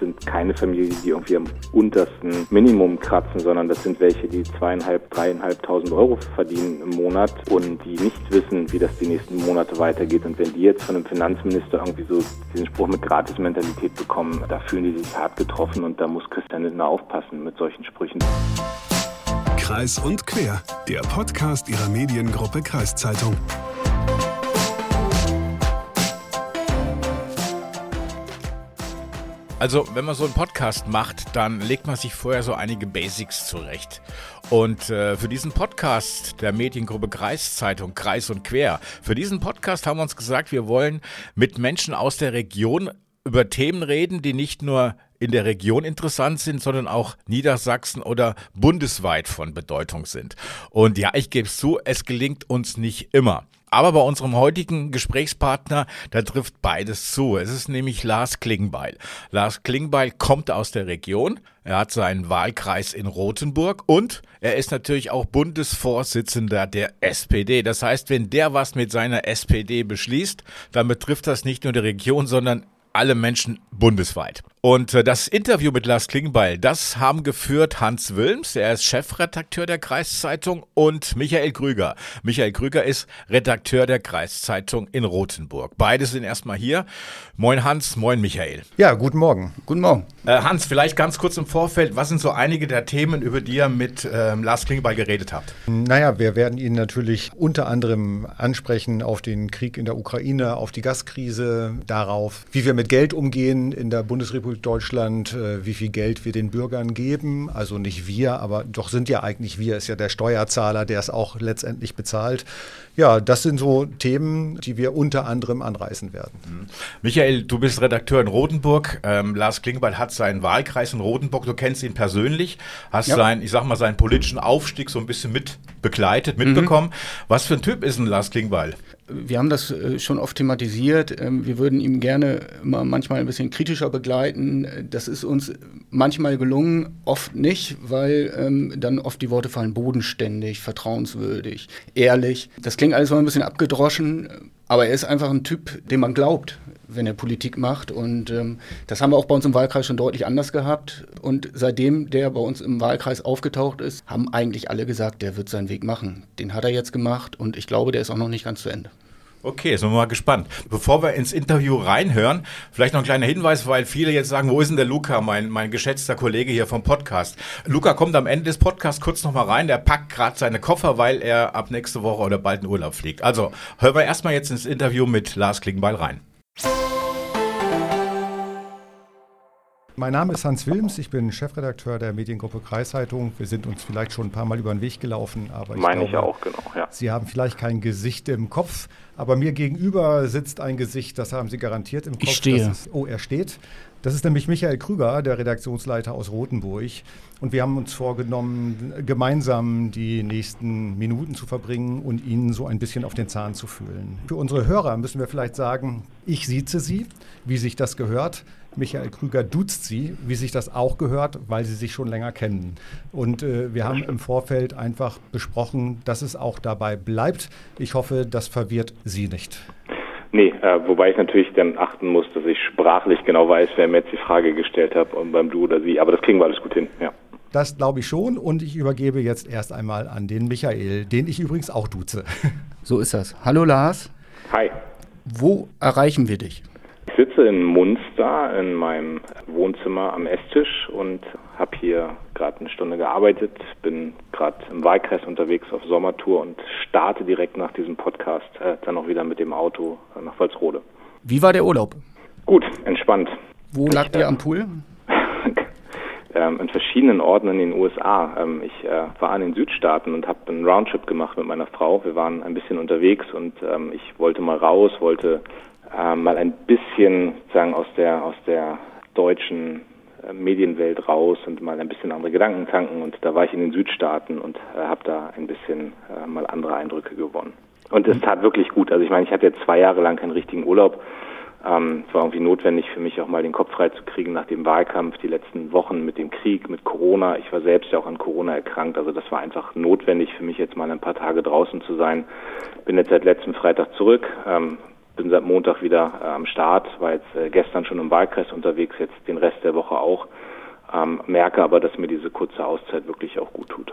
sind keine Familien, die irgendwie am untersten Minimum kratzen, sondern das sind welche, die zweieinhalb, dreieinhalbtausend Euro verdienen im Monat und die nicht wissen, wie das die nächsten Monate weitergeht. Und wenn die jetzt von einem Finanzminister irgendwie so diesen Spruch mit Gratis-Mentalität bekommen, da fühlen die sich hart getroffen und da muss Christian Lindner aufpassen mit solchen Sprüchen. Kreis und Quer, der Podcast ihrer Mediengruppe Kreiszeitung. Also, wenn man so einen Podcast macht, dann legt man sich vorher so einige Basics zurecht. Und äh, für diesen Podcast der Mediengruppe Kreiszeitung Kreis und Quer, für diesen Podcast haben wir uns gesagt, wir wollen mit Menschen aus der Region über Themen reden, die nicht nur in der Region interessant sind, sondern auch Niedersachsen oder bundesweit von Bedeutung sind. Und ja, ich gebe es zu, es gelingt uns nicht immer. Aber bei unserem heutigen Gesprächspartner, da trifft beides zu. Es ist nämlich Lars Klingbeil. Lars Klingbeil kommt aus der Region. Er hat seinen Wahlkreis in Rothenburg und er ist natürlich auch Bundesvorsitzender der SPD. Das heißt, wenn der was mit seiner SPD beschließt, dann betrifft das nicht nur die Region, sondern alle Menschen bundesweit. Und äh, das Interview mit Lars Klingbeil, das haben geführt Hans Wilms, er ist Chefredakteur der Kreiszeitung und Michael Krüger. Michael Krüger ist Redakteur der Kreiszeitung in Rothenburg. Beide sind erstmal hier. Moin Hans, moin Michael. Ja, guten Morgen. Guten Morgen. Äh, Hans, vielleicht ganz kurz im Vorfeld, was sind so einige der Themen, über die ihr mit ähm, Lars Klingbeil geredet habt? Naja, wir werden ihn natürlich unter anderem ansprechen auf den Krieg in der Ukraine, auf die Gaskrise, darauf, wie wir mit Geld umgehen in der Bundesrepublik Republik Deutschland, äh, wie viel Geld wir den Bürgern geben. Also nicht wir, aber doch sind ja eigentlich wir, ist ja der Steuerzahler, der es auch letztendlich bezahlt. Ja, das sind so Themen, die wir unter anderem anreißen werden. Mhm. Michael, du bist Redakteur in Rotenburg. Ähm, Lars Klingbeil hat seinen Wahlkreis in Rotenburg. Du kennst ihn persönlich, hast ja. seinen, ich sag mal, seinen politischen Aufstieg so ein bisschen mit begleitet, mitbekommen. Mhm. Was für ein Typ ist ein Lars Klingbeil? Wir haben das äh, schon oft thematisiert. Ähm, wir würden ihm gerne immer manchmal ein bisschen kritischer begleiten. Das ist uns manchmal gelungen, oft nicht, weil ähm, dann oft die Worte fallen bodenständig, vertrauenswürdig, ehrlich. Das klingt alles mal ein bisschen abgedroschen, aber er ist einfach ein Typ, dem man glaubt, wenn er Politik macht. Und ähm, das haben wir auch bei uns im Wahlkreis schon deutlich anders gehabt. Und seitdem der bei uns im Wahlkreis aufgetaucht ist, haben eigentlich alle gesagt, der wird seinen Weg machen. Den hat er jetzt gemacht und ich glaube, der ist auch noch nicht ganz zu Ende. Okay, sind wir mal gespannt. Bevor wir ins Interview reinhören, vielleicht noch ein kleiner Hinweis, weil viele jetzt sagen, wo ist denn der Luca, mein, mein geschätzter Kollege hier vom Podcast. Luca kommt am Ende des Podcasts kurz nochmal rein, der packt gerade seine Koffer, weil er ab nächste Woche oder bald in Urlaub fliegt. Also hören wir erstmal jetzt ins Interview mit Lars Klingbeil rein. Mein Name ist Hans Wilms, ich bin Chefredakteur der Mediengruppe Kreiszeitung. Wir sind uns vielleicht schon ein paar Mal über den Weg gelaufen, aber ich Meine glaube, ich auch, genau, ja. Sie haben vielleicht kein Gesicht im Kopf, aber mir gegenüber sitzt ein Gesicht, das haben Sie garantiert im Kopf. Ich stehe. Ist, oh, er steht. Das ist nämlich Michael Krüger, der Redaktionsleiter aus Rothenburg. Und wir haben uns vorgenommen, gemeinsam die nächsten Minuten zu verbringen und Ihnen so ein bisschen auf den Zahn zu fühlen. Für unsere Hörer müssen wir vielleicht sagen, ich sieze Sie, wie sich das gehört. Michael Krüger duzt sie, wie sich das auch gehört, weil sie sich schon länger kennen. Und äh, wir haben im Vorfeld einfach besprochen, dass es auch dabei bleibt. Ich hoffe, das verwirrt Sie nicht. Nee, äh, wobei ich natürlich dann achten muss, dass ich sprachlich genau weiß, wer mir jetzt die Frage gestellt hat und beim Du oder Sie. Aber das kriegen wir alles gut hin, ja. Das glaube ich schon und ich übergebe jetzt erst einmal an den Michael, den ich übrigens auch duze. So ist das. Hallo Lars. Hi. Wo erreichen wir dich? Ich sitze in Munster in meinem Wohnzimmer am Esstisch und habe hier gerade eine Stunde gearbeitet, bin gerade im Wahlkreis unterwegs auf Sommertour und starte direkt nach diesem Podcast äh, dann auch wieder mit dem Auto äh, nach Wolfsrode. Wie war der Urlaub? Gut, entspannt. Wo lag ihr am Pool? ähm, in verschiedenen Orten in den USA. Ähm, ich äh, war in den Südstaaten und habe einen Roundtrip gemacht mit meiner Frau. Wir waren ein bisschen unterwegs und ähm, ich wollte mal raus, wollte äh, mal ein bisschen sagen aus der aus der deutschen äh, Medienwelt raus und mal ein bisschen andere Gedanken tanken und da war ich in den Südstaaten und äh, habe da ein bisschen äh, mal andere Eindrücke gewonnen. Und es tat wirklich gut. Also ich meine, ich hatte jetzt zwei Jahre lang keinen richtigen Urlaub. Ähm, es war irgendwie notwendig für mich auch mal den Kopf frei zu kriegen nach dem Wahlkampf, die letzten Wochen mit dem Krieg, mit Corona. Ich war selbst ja auch an Corona erkrankt. Also das war einfach notwendig für mich jetzt mal ein paar Tage draußen zu sein. Bin jetzt seit letztem Freitag zurück. Ähm, bin seit Montag wieder äh, am Start, war jetzt äh, gestern schon im Wahlkreis unterwegs, jetzt den Rest der Woche auch. Ähm, merke aber, dass mir diese kurze Auszeit wirklich auch gut tut.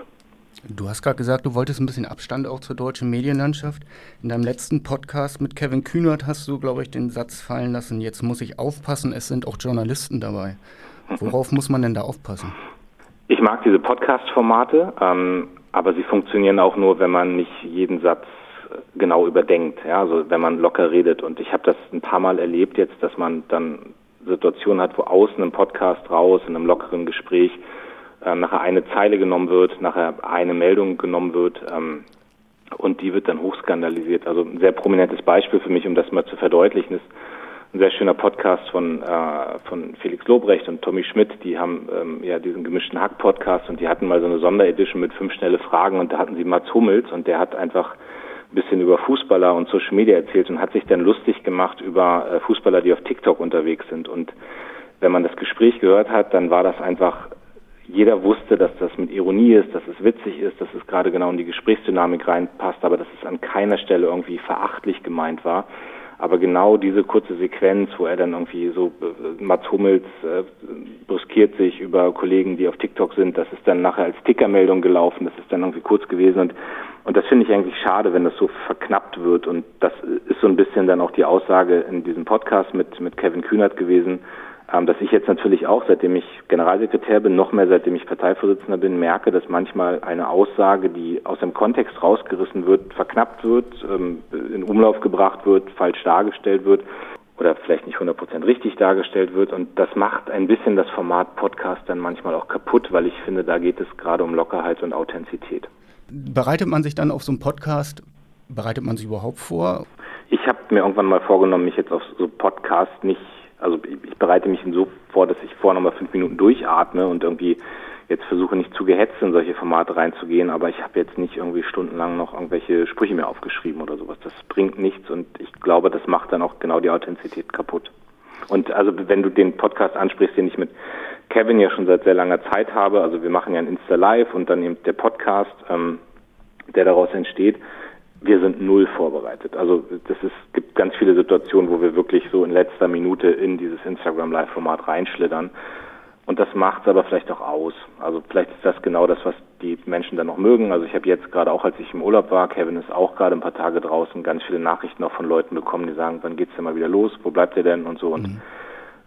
Du hast gerade gesagt, du wolltest ein bisschen Abstand auch zur deutschen Medienlandschaft. In deinem letzten Podcast mit Kevin Kühnert hast du, glaube ich, den Satz fallen lassen, jetzt muss ich aufpassen, es sind auch Journalisten dabei. Worauf muss man denn da aufpassen? Ich mag diese Podcast-Formate, ähm, aber sie funktionieren auch nur, wenn man nicht jeden Satz genau überdenkt, ja, also wenn man locker redet. Und ich habe das ein paar Mal erlebt jetzt, dass man dann Situationen hat, wo außen im Podcast raus, in einem lockeren Gespräch, äh, nachher eine Zeile genommen wird, nachher eine Meldung genommen wird ähm, und die wird dann hochskandalisiert. Also ein sehr prominentes Beispiel für mich, um das mal zu verdeutlichen, ist ein sehr schöner Podcast von, äh, von Felix Lobrecht und Tommy Schmidt. Die haben ähm, ja diesen gemischten Hack-Podcast und die hatten mal so eine Sonderedition mit fünf schnelle Fragen und da hatten sie Mats Hummels und der hat einfach ein bisschen über Fußballer und Social Media erzählt und hat sich dann lustig gemacht über äh, Fußballer, die auf TikTok unterwegs sind. Und wenn man das Gespräch gehört hat, dann war das einfach jeder wusste, dass das mit Ironie ist, dass es witzig ist, dass es gerade genau in die Gesprächsdynamik reinpasst, aber dass es an keiner Stelle irgendwie verachtlich gemeint war. Aber genau diese kurze Sequenz, wo er dann irgendwie so, äh, Mats Hummels äh, bruskiert sich über Kollegen, die auf TikTok sind, das ist dann nachher als Tickermeldung gelaufen, das ist dann irgendwie kurz gewesen und, und das finde ich eigentlich schade, wenn das so verknappt wird und das ist so ein bisschen dann auch die Aussage in diesem Podcast mit, mit Kevin Kühnert gewesen, dass ich jetzt natürlich auch, seitdem ich Generalsekretär bin, noch mehr seitdem ich Parteivorsitzender bin, merke, dass manchmal eine Aussage, die aus dem Kontext rausgerissen wird, verknappt wird, ähm, in Umlauf gebracht wird, falsch dargestellt wird oder vielleicht nicht 100% richtig dargestellt wird. Und das macht ein bisschen das Format Podcast dann manchmal auch kaputt, weil ich finde, da geht es gerade um Lockerheit und Authentizität. Bereitet man sich dann auf so einen Podcast, bereitet man sich überhaupt vor? Ich habe mir irgendwann mal vorgenommen, mich jetzt auf so Podcast nicht also ich bereite mich so vor, dass ich vorher nochmal fünf Minuten durchatme und irgendwie jetzt versuche nicht zu gehetzt in solche Formate reinzugehen, aber ich habe jetzt nicht irgendwie stundenlang noch irgendwelche Sprüche mehr aufgeschrieben oder sowas. Das bringt nichts und ich glaube, das macht dann auch genau die Authentizität kaputt. Und also wenn du den Podcast ansprichst, den ich mit Kevin ja schon seit sehr langer Zeit habe, also wir machen ja ein Insta Live und dann eben der Podcast, ähm, der daraus entsteht, wir sind null vorbereitet. Also das ist, gibt ganz viele Situationen, wo wir wirklich so in letzter Minute in dieses Instagram Live-Format reinschlittern. Und das macht es aber vielleicht auch aus. Also vielleicht ist das genau das, was die Menschen dann noch mögen. Also ich habe jetzt gerade auch, als ich im Urlaub war, Kevin ist auch gerade ein paar Tage draußen, ganz viele Nachrichten auch von Leuten bekommen, die sagen, wann geht's denn mal wieder los? Wo bleibt ihr denn? Und so. Und mhm.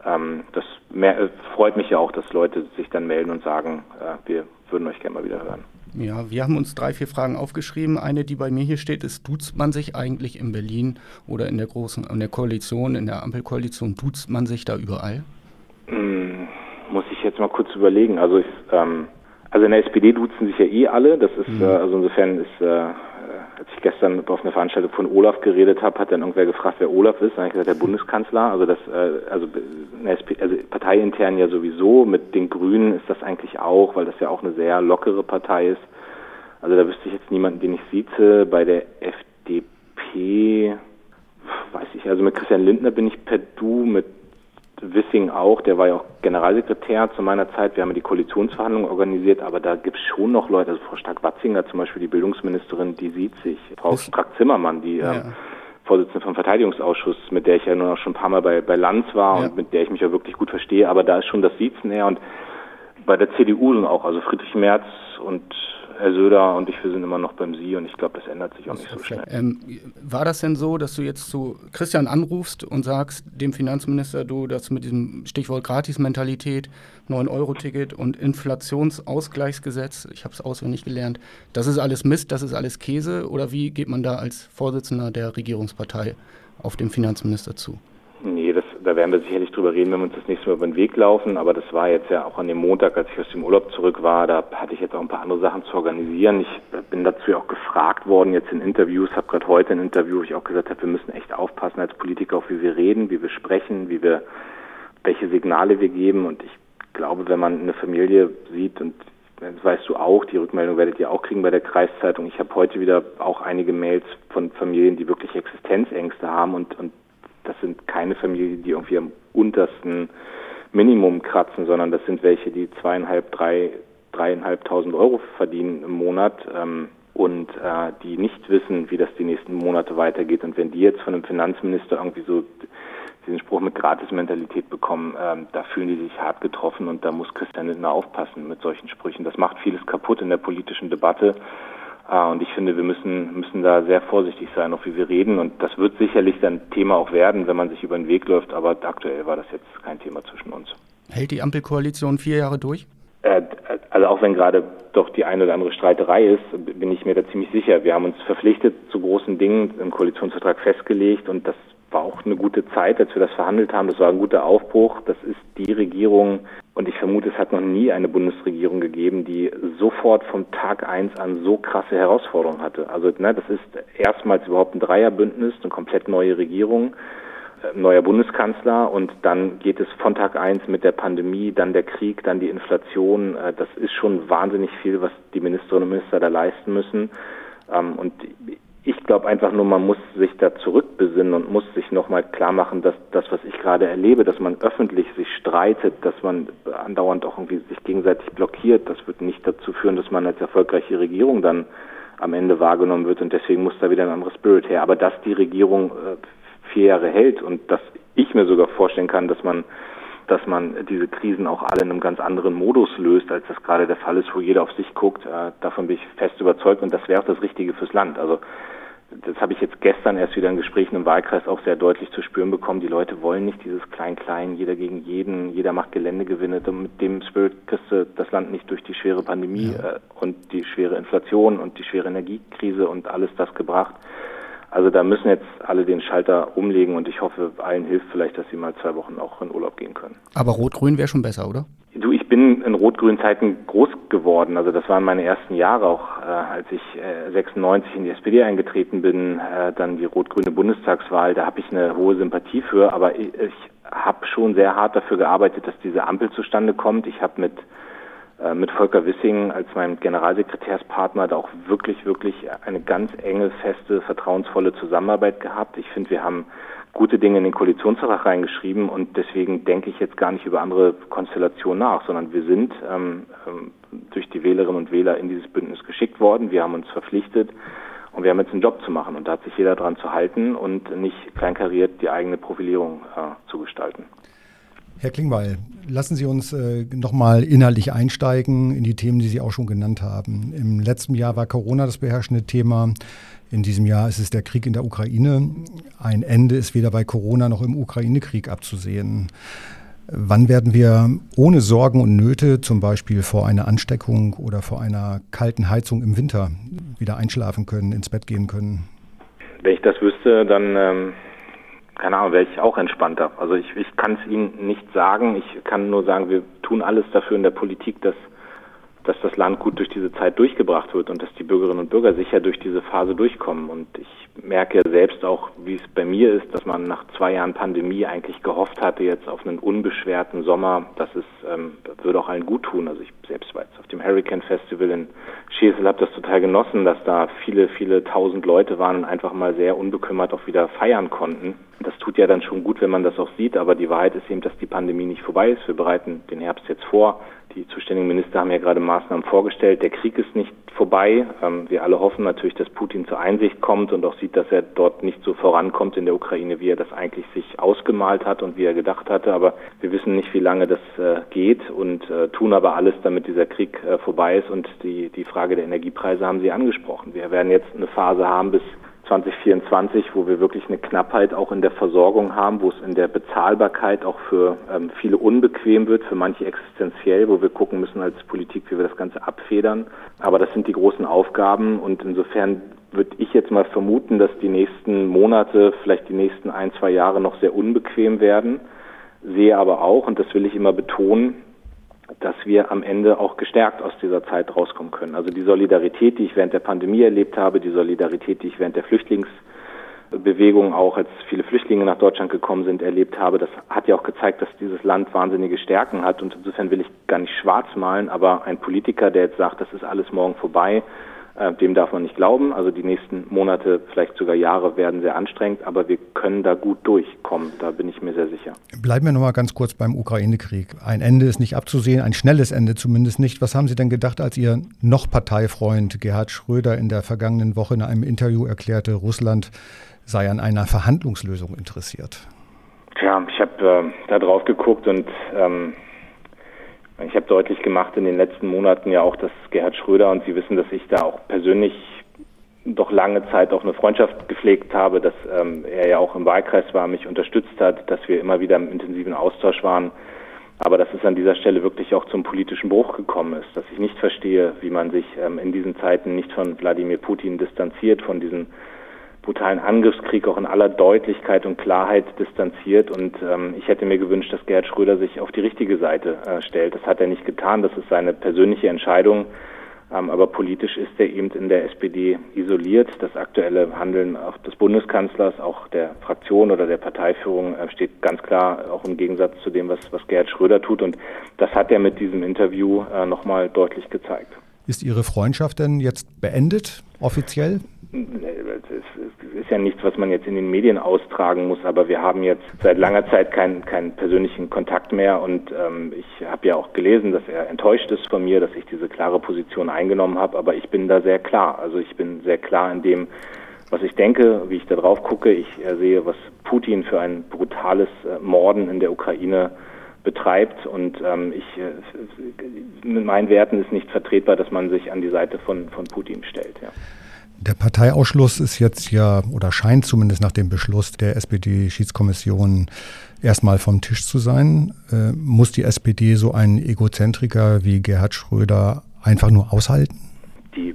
ähm, das mehr, äh, freut mich ja auch, dass Leute sich dann melden und sagen, äh, wir würden euch gerne mal wieder hören. Ja, wir haben uns drei, vier Fragen aufgeschrieben. Eine, die bei mir hier steht, ist, duzt man sich eigentlich in Berlin oder in der großen, in der Koalition, in der Ampelkoalition, duzt man sich da überall? Hm, muss ich jetzt mal kurz überlegen. Also, ich, ähm, also in der SPD duzen sich ja eh alle. Das ist, mhm. äh, also insofern ist, äh, als ich gestern auf einer Veranstaltung von Olaf geredet habe, hat dann irgendwer gefragt, wer Olaf ist. Dann habe ich gesagt, der Bundeskanzler. Also das, äh, also, SP, also parteiintern ja sowieso. Mit den Grünen ist das eigentlich auch, weil das ja auch eine sehr lockere Partei ist. Also da wüsste ich jetzt niemanden, den ich sieze. Bei der FDP weiß ich, also mit Christian Lindner bin ich per Du, mit Wissing auch, der war ja auch Generalsekretär zu meiner Zeit. Wir haben ja die Koalitionsverhandlungen organisiert, aber da gibt es schon noch Leute, also Frau Stark-Watzinger zum Beispiel, die Bildungsministerin, die sieht sich. Frau Strack-Zimmermann, die ja. ähm, Vorsitzende vom Verteidigungsausschuss, mit der ich ja nur noch schon ein paar Mal bei, bei Lanz war ja. und mit der ich mich ja wirklich gut verstehe, aber da ist schon das Siezen her und bei der CDU auch, also Friedrich Merz und Herr Söder und ich, wir sind immer noch beim Sie und ich glaube, das ändert sich auch nicht so schnell. Ähm, war das denn so, dass du jetzt zu Christian anrufst und sagst dem Finanzminister, du, das mit diesem Stichwort Gratis-Mentalität, 9-Euro-Ticket und Inflationsausgleichsgesetz, ich habe es auswendig gelernt, das ist alles Mist, das ist alles Käse oder wie geht man da als Vorsitzender der Regierungspartei auf den Finanzminister zu? Da werden wir sicherlich drüber reden, wenn wir uns das nächste Mal über den Weg laufen. Aber das war jetzt ja auch an dem Montag, als ich aus dem Urlaub zurück war, da hatte ich jetzt auch ein paar andere Sachen zu organisieren. Ich bin dazu ja auch gefragt worden, jetzt in Interviews, habe gerade heute ein Interview, wo ich auch gesagt habe, wir müssen echt aufpassen als Politiker, auch wie wir reden, wie wir sprechen, wie wir, welche Signale wir geben. Und ich glaube, wenn man eine Familie sieht und das weißt du auch, die Rückmeldung werdet ihr auch kriegen bei der Kreiszeitung. Ich habe heute wieder auch einige Mails von Familien, die wirklich Existenzängste haben und, und das sind keine Familien, die irgendwie am untersten Minimum kratzen, sondern das sind welche, die zweieinhalb, drei, dreieinhalbtausend Euro verdienen im Monat. Ähm, und äh, die nicht wissen, wie das die nächsten Monate weitergeht. Und wenn die jetzt von einem Finanzminister irgendwie so diesen Spruch mit Gratis-Mentalität bekommen, ähm, da fühlen die sich hart getroffen und da muss Christian Lindner aufpassen mit solchen Sprüchen. Das macht vieles kaputt in der politischen Debatte. Äh, und ich finde, wir müssen, müssen da sehr vorsichtig sein, auch wie wir reden. Und das wird sicherlich dann Thema auch werden, wenn man sich über den Weg läuft. Aber aktuell war das jetzt kein Thema zwischen uns. Hält die Ampelkoalition vier Jahre durch? Äh, also auch wenn gerade doch die eine oder andere Streiterei ist, bin ich mir da ziemlich sicher. Wir haben uns verpflichtet zu großen Dingen im Koalitionsvertrag festgelegt und das war auch eine gute Zeit, als wir das verhandelt haben. Das war ein guter Aufbruch. Das ist die Regierung und ich vermute, es hat noch nie eine Bundesregierung gegeben, die sofort vom Tag eins an so krasse Herausforderungen hatte. Also ne, das ist erstmals überhaupt ein Dreierbündnis, eine komplett neue Regierung neuer Bundeskanzler und dann geht es von Tag eins mit der Pandemie, dann der Krieg, dann die Inflation. Äh, das ist schon wahnsinnig viel, was die Ministerinnen und Minister da leisten müssen. Ähm, und ich glaube einfach nur, man muss sich da zurückbesinnen und muss sich nochmal klar machen, dass das, was ich gerade erlebe, dass man öffentlich sich streitet, dass man andauernd auch irgendwie sich gegenseitig blockiert, das wird nicht dazu führen, dass man als erfolgreiche Regierung dann am Ende wahrgenommen wird und deswegen muss da wieder ein anderer Spirit her. Aber dass die Regierung äh, vier Jahre hält und dass ich mir sogar vorstellen kann, dass man dass man diese Krisen auch alle in einem ganz anderen Modus löst, als das gerade der Fall ist, wo jeder auf sich guckt. Äh, davon bin ich fest überzeugt und das wäre auch das Richtige fürs Land. Also das habe ich jetzt gestern erst wieder in Gesprächen im Wahlkreis auch sehr deutlich zu spüren bekommen. Die Leute wollen nicht dieses Klein-Klein, jeder gegen jeden, jeder macht Geländegewinne. Mit dem Spirit kriegst du das Land nicht durch die schwere Pandemie ja. äh, und die schwere Inflation und die schwere Energiekrise und alles das gebracht. Also da müssen jetzt alle den Schalter umlegen und ich hoffe, allen hilft vielleicht, dass sie mal zwei Wochen auch in Urlaub gehen können. Aber Rot-Grün wäre schon besser, oder? Du, ich bin in rot-grünen Zeiten groß geworden. Also das waren meine ersten Jahre auch, äh, als ich äh, 96 in die SPD eingetreten bin, äh, dann die rot-grüne Bundestagswahl. Da habe ich eine hohe Sympathie für, aber ich, ich habe schon sehr hart dafür gearbeitet, dass diese Ampel zustande kommt. Ich habe mit mit Volker Wissing als meinem Generalsekretärspartner da auch wirklich, wirklich eine ganz enge, feste, vertrauensvolle Zusammenarbeit gehabt. Ich finde, wir haben gute Dinge in den Koalitionsvertrag reingeschrieben und deswegen denke ich jetzt gar nicht über andere Konstellationen nach, sondern wir sind ähm, ähm, durch die Wählerinnen und Wähler in dieses Bündnis geschickt worden. Wir haben uns verpflichtet und wir haben jetzt einen Job zu machen und da hat sich jeder dran zu halten und nicht kleinkariert die eigene Profilierung äh, zu gestalten. Herr Klingbeil, lassen Sie uns äh, nochmal inhaltlich einsteigen in die Themen, die Sie auch schon genannt haben. Im letzten Jahr war Corona das beherrschende Thema. In diesem Jahr ist es der Krieg in der Ukraine. Ein Ende ist weder bei Corona noch im Ukraine-Krieg abzusehen. Wann werden wir ohne Sorgen und Nöte, zum Beispiel vor einer Ansteckung oder vor einer kalten Heizung im Winter, wieder einschlafen können, ins Bett gehen können? Wenn ich das wüsste, dann ähm, keine Ahnung, wäre ich auch entspannter. Also ich, ich kann es Ihnen nicht sagen. Ich kann nur sagen, wir tun alles dafür in der Politik, dass, dass das Land gut durch diese Zeit durchgebracht wird und dass die Bürgerinnen und Bürger sicher durch diese Phase durchkommen. Und ich merke selbst auch, wie es bei mir ist, dass man nach zwei Jahren Pandemie eigentlich gehofft hatte jetzt auf einen unbeschwerten Sommer. Das ist, ähm, würde auch allen gut tun. Also ich selbst war jetzt auf dem Hurricane Festival in Schesel, habe das total genossen, dass da viele, viele tausend Leute waren und einfach mal sehr unbekümmert auch wieder feiern konnten. Das tut ja dann schon gut, wenn man das auch sieht, aber die Wahrheit ist eben, dass die Pandemie nicht vorbei ist. Wir bereiten den Herbst jetzt vor. Die zuständigen Minister haben ja gerade Maßnahmen vorgestellt. Der Krieg ist nicht vorbei. Ähm, wir alle hoffen natürlich, dass Putin zur Einsicht kommt und auch sieht, dass er dort nicht so vorankommt in der Ukraine, wie er das eigentlich sich ausgemalt hat und wie er gedacht hatte. Aber wir wissen nicht, wie lange das äh, geht und äh, tun aber alles, damit dieser Krieg äh, vorbei ist. Und die, die Frage der Energiepreise haben Sie angesprochen. Wir werden jetzt eine Phase haben bis 2024, wo wir wirklich eine Knappheit auch in der Versorgung haben, wo es in der Bezahlbarkeit auch für ähm, viele unbequem wird, für manche existenziell, wo wir gucken müssen als Politik, wie wir das Ganze abfedern. Aber das sind die großen Aufgaben und insofern würde ich jetzt mal vermuten, dass die nächsten Monate, vielleicht die nächsten ein, zwei Jahre noch sehr unbequem werden. Sehe aber auch, und das will ich immer betonen, dass wir am Ende auch gestärkt aus dieser Zeit rauskommen können. Also die Solidarität, die ich während der Pandemie erlebt habe, die Solidarität, die ich während der Flüchtlingsbewegung auch, als viele Flüchtlinge nach Deutschland gekommen sind, erlebt habe, das hat ja auch gezeigt, dass dieses Land wahnsinnige Stärken hat. Und insofern will ich gar nicht schwarz malen, aber ein Politiker, der jetzt sagt, das ist alles morgen vorbei, dem darf man nicht glauben. Also die nächsten Monate, vielleicht sogar Jahre werden sehr anstrengend, aber wir können da gut durchkommen. Da bin ich mir sehr sicher. Bleiben wir noch mal ganz kurz beim Ukraine-Krieg. Ein Ende ist nicht abzusehen, ein schnelles Ende zumindest nicht. Was haben Sie denn gedacht, als Ihr noch Parteifreund Gerhard Schröder in der vergangenen Woche in einem Interview erklärte, Russland sei an einer Verhandlungslösung interessiert? Tja, ich habe äh, da drauf geguckt und ähm, ich habe deutlich gemacht in den letzten Monaten ja auch, dass Gerhard Schröder und Sie wissen, dass ich da auch persönlich doch lange Zeit auch eine Freundschaft gepflegt habe, dass ähm, er ja auch im Wahlkreis war, mich unterstützt hat, dass wir immer wieder im intensiven Austausch waren. Aber dass es an dieser Stelle wirklich auch zum politischen Bruch gekommen ist, dass ich nicht verstehe, wie man sich ähm, in diesen Zeiten nicht von Wladimir Putin distanziert, von diesen brutalen Angriffskrieg auch in aller Deutlichkeit und Klarheit distanziert. Und ähm, ich hätte mir gewünscht, dass Gerhard Schröder sich auf die richtige Seite äh, stellt. Das hat er nicht getan. Das ist seine persönliche Entscheidung. Ähm, aber politisch ist er eben in der SPD isoliert. Das aktuelle Handeln auch des Bundeskanzlers, auch der Fraktion oder der Parteiführung äh, steht ganz klar auch im Gegensatz zu dem, was, was Gerhard Schröder tut. Und das hat er mit diesem Interview äh, nochmal deutlich gezeigt. Ist Ihre Freundschaft denn jetzt beendet, offiziell? Es ist ja nichts, was man jetzt in den Medien austragen muss, aber wir haben jetzt seit langer Zeit keinen, keinen persönlichen Kontakt mehr und ähm, ich habe ja auch gelesen, dass er enttäuscht ist von mir, dass ich diese klare Position eingenommen habe, aber ich bin da sehr klar. Also ich bin sehr klar in dem, was ich denke, wie ich da drauf gucke. Ich äh, sehe, was Putin für ein brutales äh, Morden in der Ukraine betreibt und ähm, ich äh, mit meinen Werten ist nicht vertretbar, dass man sich an die Seite von, von Putin stellt. Ja. Der Parteiausschluss ist jetzt ja oder scheint zumindest nach dem Beschluss der SPD-Schiedskommission erstmal vom Tisch zu sein. Äh, muss die SPD so einen Egozentriker wie Gerhard Schröder einfach nur aushalten? Die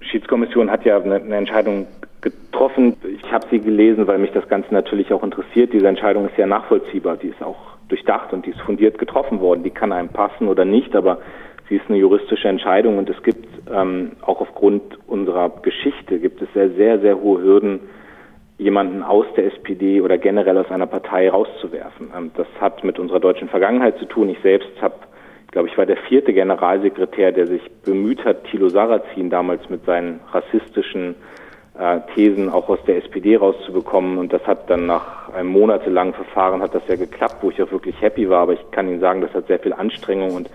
Schiedskommission hat ja eine, eine Entscheidung getroffen. Ich habe sie gelesen, weil mich das Ganze natürlich auch interessiert. Diese Entscheidung ist ja nachvollziehbar. Die ist auch durchdacht und die ist fundiert getroffen worden. Die kann einem passen oder nicht, aber sie ist eine juristische Entscheidung und es gibt ähm, auch aufgrund unserer Geschichte gibt es sehr, sehr, sehr hohe Hürden, jemanden aus der SPD oder generell aus einer Partei rauszuwerfen. Ähm, das hat mit unserer deutschen Vergangenheit zu tun. Ich selbst habe, glaube ich, war der vierte Generalsekretär, der sich bemüht hat, Thilo Sarrazin damals mit seinen rassistischen äh, Thesen auch aus der SPD rauszubekommen. Und das hat dann nach einem monatelangen Verfahren hat das ja geklappt, wo ich auch wirklich happy war. Aber ich kann Ihnen sagen, das hat sehr viel Anstrengung und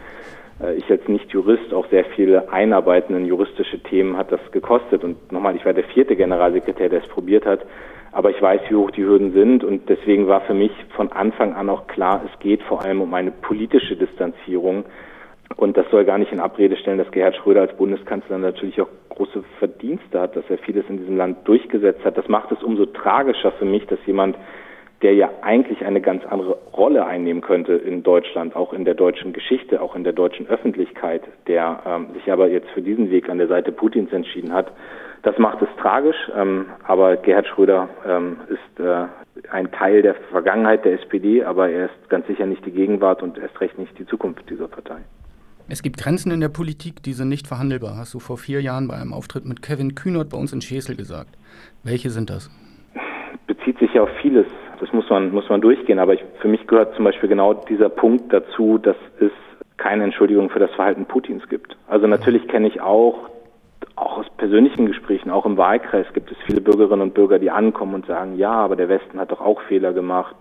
äh, ich als Nicht-Jurist auch sehr viele Einarbeiten in juristische Themen hat das gekostet. Und nochmal, ich war der vierte Generalsekretär, der es probiert hat. Aber ich weiß, wie hoch die Hürden sind und deswegen war für mich von Anfang an auch klar, es geht vor allem um eine politische Distanzierung. Und das soll gar nicht in Abrede stellen, dass Gerhard Schröder als Bundeskanzler natürlich auch große Verdienste hat, dass er vieles in diesem Land durchgesetzt hat. Das macht es umso tragischer für mich, dass jemand, der ja eigentlich eine ganz andere Rolle einnehmen könnte in Deutschland, auch in der deutschen Geschichte, auch in der deutschen Öffentlichkeit, der ähm, sich aber jetzt für diesen Weg an der Seite Putins entschieden hat. Das macht es tragisch, ähm, aber Gerhard Schröder ähm, ist äh, ein Teil der Vergangenheit der SPD, aber er ist ganz sicher nicht die Gegenwart und erst recht nicht die Zukunft dieser Partei. Es gibt Grenzen in der Politik, die sind nicht verhandelbar, hast du vor vier Jahren bei einem Auftritt mit Kevin Kühnert bei uns in Schesel gesagt. Welche sind das? Bezieht sich ja auf vieles das muss man, muss man durchgehen. Aber ich, für mich gehört zum Beispiel genau dieser Punkt dazu, dass es keine Entschuldigung für das Verhalten Putins gibt. Also natürlich kenne ich auch, auch aus persönlichen Gesprächen, auch im Wahlkreis gibt es viele Bürgerinnen und Bürger, die ankommen und sagen, ja, aber der Westen hat doch auch Fehler gemacht.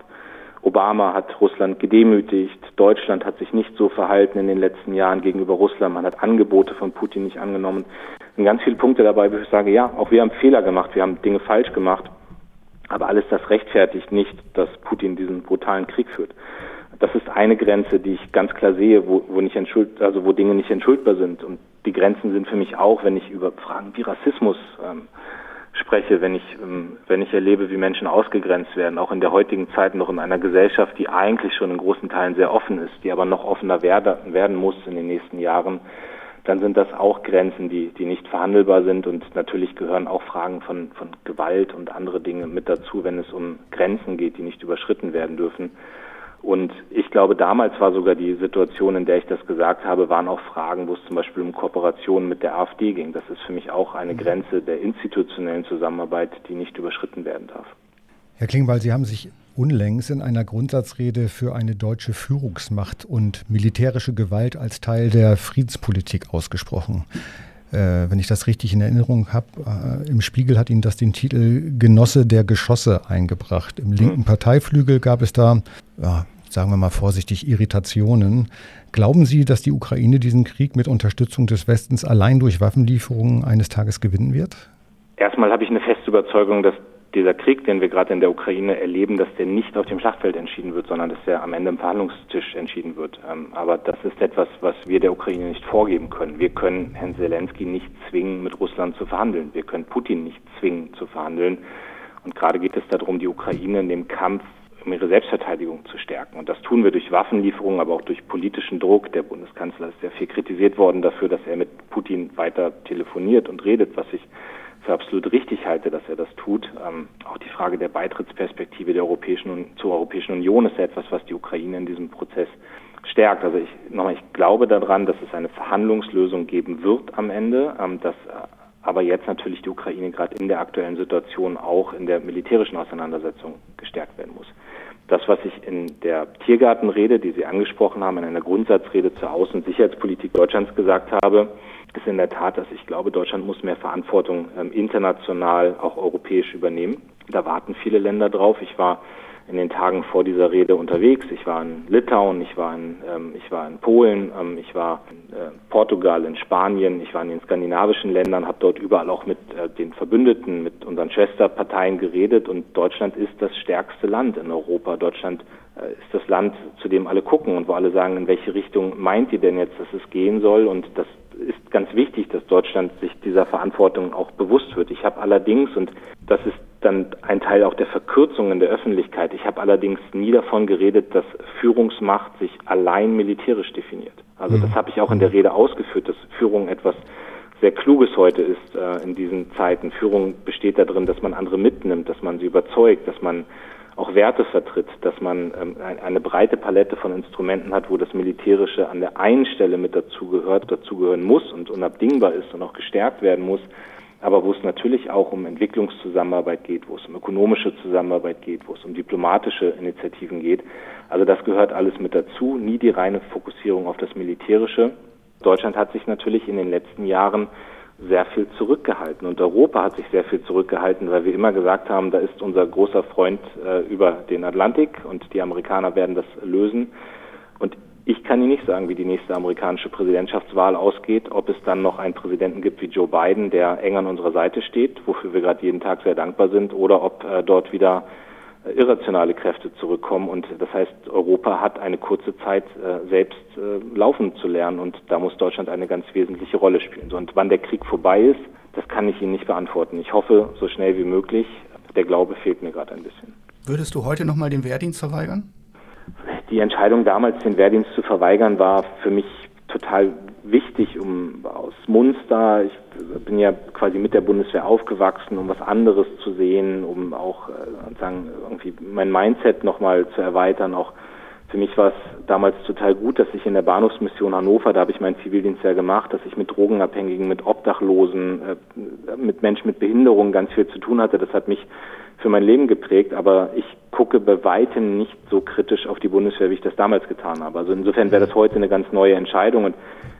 Obama hat Russland gedemütigt. Deutschland hat sich nicht so verhalten in den letzten Jahren gegenüber Russland. Man hat Angebote von Putin nicht angenommen. Und ganz viele Punkte dabei, wo ich sage, ja, auch wir haben Fehler gemacht, wir haben Dinge falsch gemacht. Aber alles das rechtfertigt nicht, dass Putin diesen brutalen Krieg führt. Das ist eine Grenze, die ich ganz klar sehe, wo, wo nicht entschuld, also wo Dinge nicht entschuldbar sind. Und die Grenzen sind für mich auch, wenn ich über Fragen wie Rassismus ähm, spreche, wenn ich, ähm, wenn ich erlebe, wie Menschen ausgegrenzt werden, auch in der heutigen Zeit noch in einer Gesellschaft, die eigentlich schon in großen Teilen sehr offen ist, die aber noch offener werde, werden muss in den nächsten Jahren, dann sind das auch Grenzen, die, die nicht verhandelbar sind. Und natürlich gehören auch Fragen von, von Gewalt und andere Dinge mit dazu, wenn es um Grenzen geht, die nicht überschritten werden dürfen. Und ich glaube, damals war sogar die Situation, in der ich das gesagt habe, waren auch Fragen, wo es zum Beispiel um Kooperationen mit der AfD ging. Das ist für mich auch eine mhm. Grenze der institutionellen Zusammenarbeit, die nicht überschritten werden darf. Herr Klingbeil, Sie haben sich unlängst in einer Grundsatzrede für eine deutsche Führungsmacht und militärische Gewalt als Teil der Friedenspolitik ausgesprochen. Äh, wenn ich das richtig in Erinnerung habe, äh, im Spiegel hat Ihnen das den Titel Genosse der Geschosse eingebracht. Im linken mhm. Parteiflügel gab es da, ja, sagen wir mal vorsichtig, Irritationen. Glauben Sie, dass die Ukraine diesen Krieg mit Unterstützung des Westens allein durch Waffenlieferungen eines Tages gewinnen wird? Erstmal habe ich eine feste Überzeugung, dass dieser Krieg, den wir gerade in der Ukraine erleben, dass der nicht auf dem Schlachtfeld entschieden wird, sondern dass der am Ende im Verhandlungstisch entschieden wird. Ähm, aber das ist etwas, was wir der Ukraine nicht vorgeben können. Wir können Herrn Zelensky nicht zwingen, mit Russland zu verhandeln. Wir können Putin nicht zwingen zu verhandeln. Und gerade geht es darum, die Ukraine in dem Kampf um ihre Selbstverteidigung zu stärken. Und das tun wir durch Waffenlieferungen, aber auch durch politischen Druck. Der Bundeskanzler ist sehr viel kritisiert worden dafür, dass er mit Putin weiter telefoniert und redet, was ich für absolut richtig halte, dass er das tut. Ähm, auch die Frage der Beitrittsperspektive der Europäischen zur Europäischen Union ist etwas, was die Ukraine in diesem Prozess stärkt. Also ich nochmal, ich glaube daran, dass es eine Verhandlungslösung geben wird am Ende, ähm, dass äh, aber jetzt natürlich die Ukraine gerade in der aktuellen Situation auch in der militärischen Auseinandersetzung gestärkt werden muss. Das, was ich in der Tiergartenrede, die Sie angesprochen haben, in einer Grundsatzrede zur Außen- und Sicherheitspolitik Deutschlands gesagt habe, ist in der Tat, dass ich glaube, Deutschland muss mehr Verantwortung ähm, international, auch europäisch übernehmen. Da warten viele Länder drauf. Ich war in den Tagen vor dieser Rede unterwegs. Ich war in Litauen, ich war in, ähm, ich war in Polen, ähm, ich war in äh, Portugal, in Spanien, ich war in den skandinavischen Ländern, habe dort überall auch mit äh, den Verbündeten, mit unseren Schwesterparteien geredet und Deutschland ist das stärkste Land in Europa. Deutschland äh, ist das Land, zu dem alle gucken und wo alle sagen, in welche Richtung meint ihr denn jetzt, dass es gehen soll und das ist ganz wichtig, dass Deutschland sich dieser Verantwortung auch bewusst wird. Ich habe allerdings, und das ist dann ein Teil auch der Verkürzung in der Öffentlichkeit, ich habe allerdings nie davon geredet, dass Führungsmacht sich allein militärisch definiert. Also das mhm. habe ich auch in der Rede ausgeführt, dass Führung etwas sehr Kluges heute ist äh, in diesen Zeiten. Führung besteht darin, dass man andere mitnimmt, dass man sie überzeugt, dass man auch Werte vertritt, dass man ähm, eine breite Palette von Instrumenten hat, wo das Militärische an der einen Stelle mit dazugehört, dazugehören muss und unabdingbar ist und auch gestärkt werden muss, aber wo es natürlich auch um Entwicklungszusammenarbeit geht, wo es um ökonomische Zusammenarbeit geht, wo es um diplomatische Initiativen geht. Also das gehört alles mit dazu, nie die reine Fokussierung auf das Militärische. Deutschland hat sich natürlich in den letzten Jahren sehr viel zurückgehalten. Und Europa hat sich sehr viel zurückgehalten, weil wir immer gesagt haben, da ist unser großer Freund äh, über den Atlantik und die Amerikaner werden das lösen. Und ich kann Ihnen nicht sagen, wie die nächste amerikanische Präsidentschaftswahl ausgeht, ob es dann noch einen Präsidenten gibt wie Joe Biden, der eng an unserer Seite steht, wofür wir gerade jeden Tag sehr dankbar sind, oder ob äh, dort wieder irrationale Kräfte zurückkommen. Und das heißt, Europa hat eine kurze Zeit äh, selbst äh, laufen zu lernen und da muss Deutschland eine ganz wesentliche Rolle spielen. Und wann der Krieg vorbei ist, das kann ich Ihnen nicht beantworten. Ich hoffe, so schnell wie möglich. Der Glaube fehlt mir gerade ein bisschen. Würdest du heute nochmal den Wehrdienst verweigern? Die Entscheidung damals, den Wehrdienst zu verweigern, war für mich total wichtig, um aus Munster, ich bin ja quasi mit der Bundeswehr aufgewachsen, um was anderes zu sehen, um auch äh, sagen, irgendwie mein Mindset nochmal zu erweitern. Auch für mich war es damals total gut, dass ich in der Bahnhofsmission Hannover, da habe ich meinen Zivildienst ja gemacht, dass ich mit Drogenabhängigen, mit Obdachlosen, äh, mit Menschen mit Behinderungen ganz viel zu tun hatte. Das hat mich für mein Leben geprägt, aber ich gucke bei weitem nicht so kritisch auf die Bundeswehr, wie ich das damals getan habe. Also insofern wäre das heute eine ganz neue Entscheidung und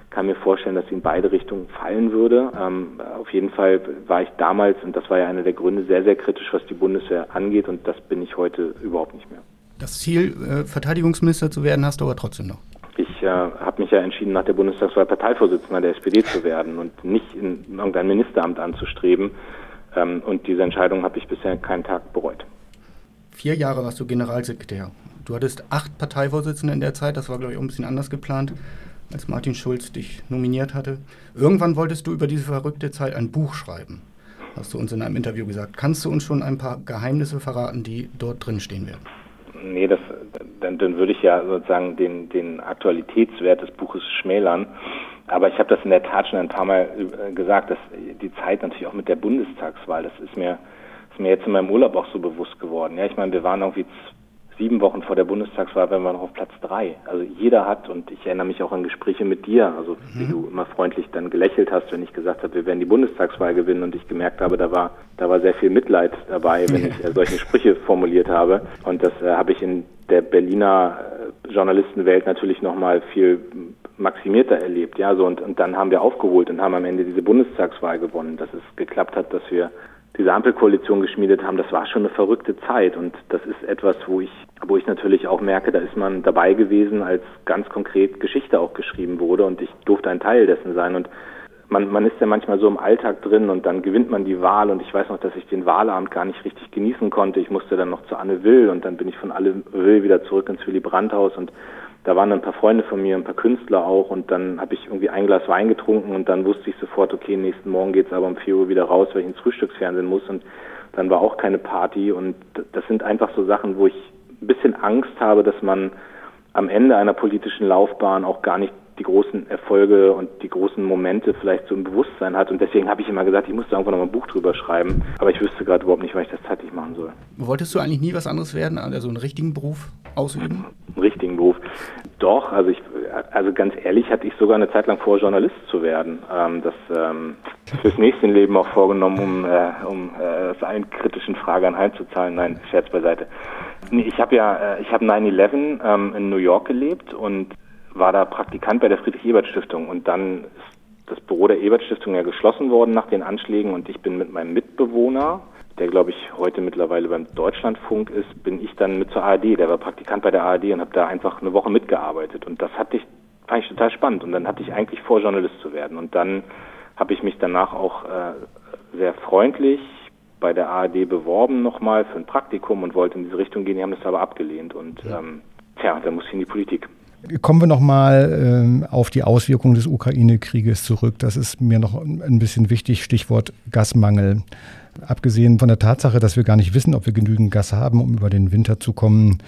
kann mir vorstellen, dass sie in beide Richtungen fallen würde. Ähm, auf jeden Fall war ich damals, und das war ja einer der Gründe, sehr, sehr kritisch, was die Bundeswehr angeht, und das bin ich heute überhaupt nicht mehr. Das Ziel, äh, Verteidigungsminister zu werden, hast du aber trotzdem noch. Ich äh, habe mich ja entschieden, nach der Bundestagswahl Parteivorsitzender der SPD zu werden und nicht in irgendein Ministeramt anzustreben. Ähm, und diese Entscheidung habe ich bisher keinen Tag bereut. Vier Jahre warst du Generalsekretär. Du hattest acht Parteivorsitzende in der Zeit, das war, glaube ich, auch ein bisschen anders geplant als Martin Schulz dich nominiert hatte. Irgendwann wolltest du über diese verrückte Zeit ein Buch schreiben, hast du uns in einem Interview gesagt. Kannst du uns schon ein paar Geheimnisse verraten, die dort drin stehen werden? Nee, das, dann, dann würde ich ja sozusagen den, den Aktualitätswert des Buches schmälern. Aber ich habe das in der Tat schon ein paar Mal äh, gesagt, dass die Zeit natürlich auch mit der Bundestagswahl, das ist mir, ist mir jetzt in meinem Urlaub auch so bewusst geworden. Ja, ich meine, wir waren irgendwie sieben Wochen vor der Bundestagswahl wären wir noch auf Platz drei. Also jeder hat, und ich erinnere mich auch an Gespräche mit dir, also wie mhm. du immer freundlich dann gelächelt hast, wenn ich gesagt habe, wir werden die Bundestagswahl gewinnen und ich gemerkt habe, da war, da war sehr viel Mitleid dabei, wenn ich äh, solche Sprüche formuliert habe. Und das äh, habe ich in der Berliner äh, Journalistenwelt natürlich nochmal viel maximierter erlebt, ja, so und, und dann haben wir aufgeholt und haben am Ende diese Bundestagswahl gewonnen, dass es geklappt hat, dass wir diese Ampelkoalition geschmiedet haben, das war schon eine verrückte Zeit. Und das ist etwas, wo ich, wo ich natürlich auch merke, da ist man dabei gewesen, als ganz konkret Geschichte auch geschrieben wurde. Und ich durfte ein Teil dessen sein. Und man, man ist ja manchmal so im Alltag drin und dann gewinnt man die Wahl. Und ich weiß noch, dass ich den Wahlabend gar nicht richtig genießen konnte. Ich musste dann noch zu Anne Will und dann bin ich von Anne Will wieder zurück ins Willy Brandt-Haus und da waren ein paar Freunde von mir, ein paar Künstler auch und dann habe ich irgendwie ein Glas Wein getrunken und dann wusste ich sofort, okay, nächsten Morgen geht's aber um 4 Uhr wieder raus, weil ich ins Frühstücksfernsehen muss und dann war auch keine Party und das sind einfach so Sachen, wo ich ein bisschen Angst habe, dass man am Ende einer politischen Laufbahn auch gar nicht die großen Erfolge und die großen Momente vielleicht so im Bewusstsein hat. Und deswegen habe ich immer gesagt, ich muss da irgendwann noch mal ein Buch drüber schreiben. Aber ich wüsste gerade überhaupt nicht, was ich das zeitlich machen soll. Wolltest du eigentlich nie was anderes werden, also einen richtigen Beruf ausüben? Einen richtigen Beruf. Doch, also ich, also ganz ehrlich, hatte ich sogar eine Zeit lang vor, Journalist zu werden. Ähm, das ähm, fürs nächste Leben auch vorgenommen, um, äh, um äh, seinen kritischen Frage anheimzuzahlen. Nein, Scherz beiseite. Ich habe ja, äh, ich habe 9-11 ähm, in New York gelebt und war da Praktikant bei der Friedrich-Ebert-Stiftung und dann ist das Büro der Ebert-Stiftung ja geschlossen worden nach den Anschlägen und ich bin mit meinem Mitbewohner, der glaube ich heute mittlerweile beim Deutschlandfunk ist, bin ich dann mit zur ARD. Der war Praktikant bei der ARD und habe da einfach eine Woche mitgearbeitet und das hatte ich, fand ich total spannend und dann hatte ich eigentlich vor, Journalist zu werden und dann habe ich mich danach auch äh, sehr freundlich bei der ARD beworben nochmal für ein Praktikum und wollte in diese Richtung gehen. Die haben das aber abgelehnt und ähm, tja, dann muss ich in die Politik. Kommen wir nochmal ähm, auf die Auswirkungen des Ukraine-Krieges zurück. Das ist mir noch ein bisschen wichtig, Stichwort Gasmangel. Abgesehen von der Tatsache, dass wir gar nicht wissen, ob wir genügend Gas haben, um über den Winter zu kommen,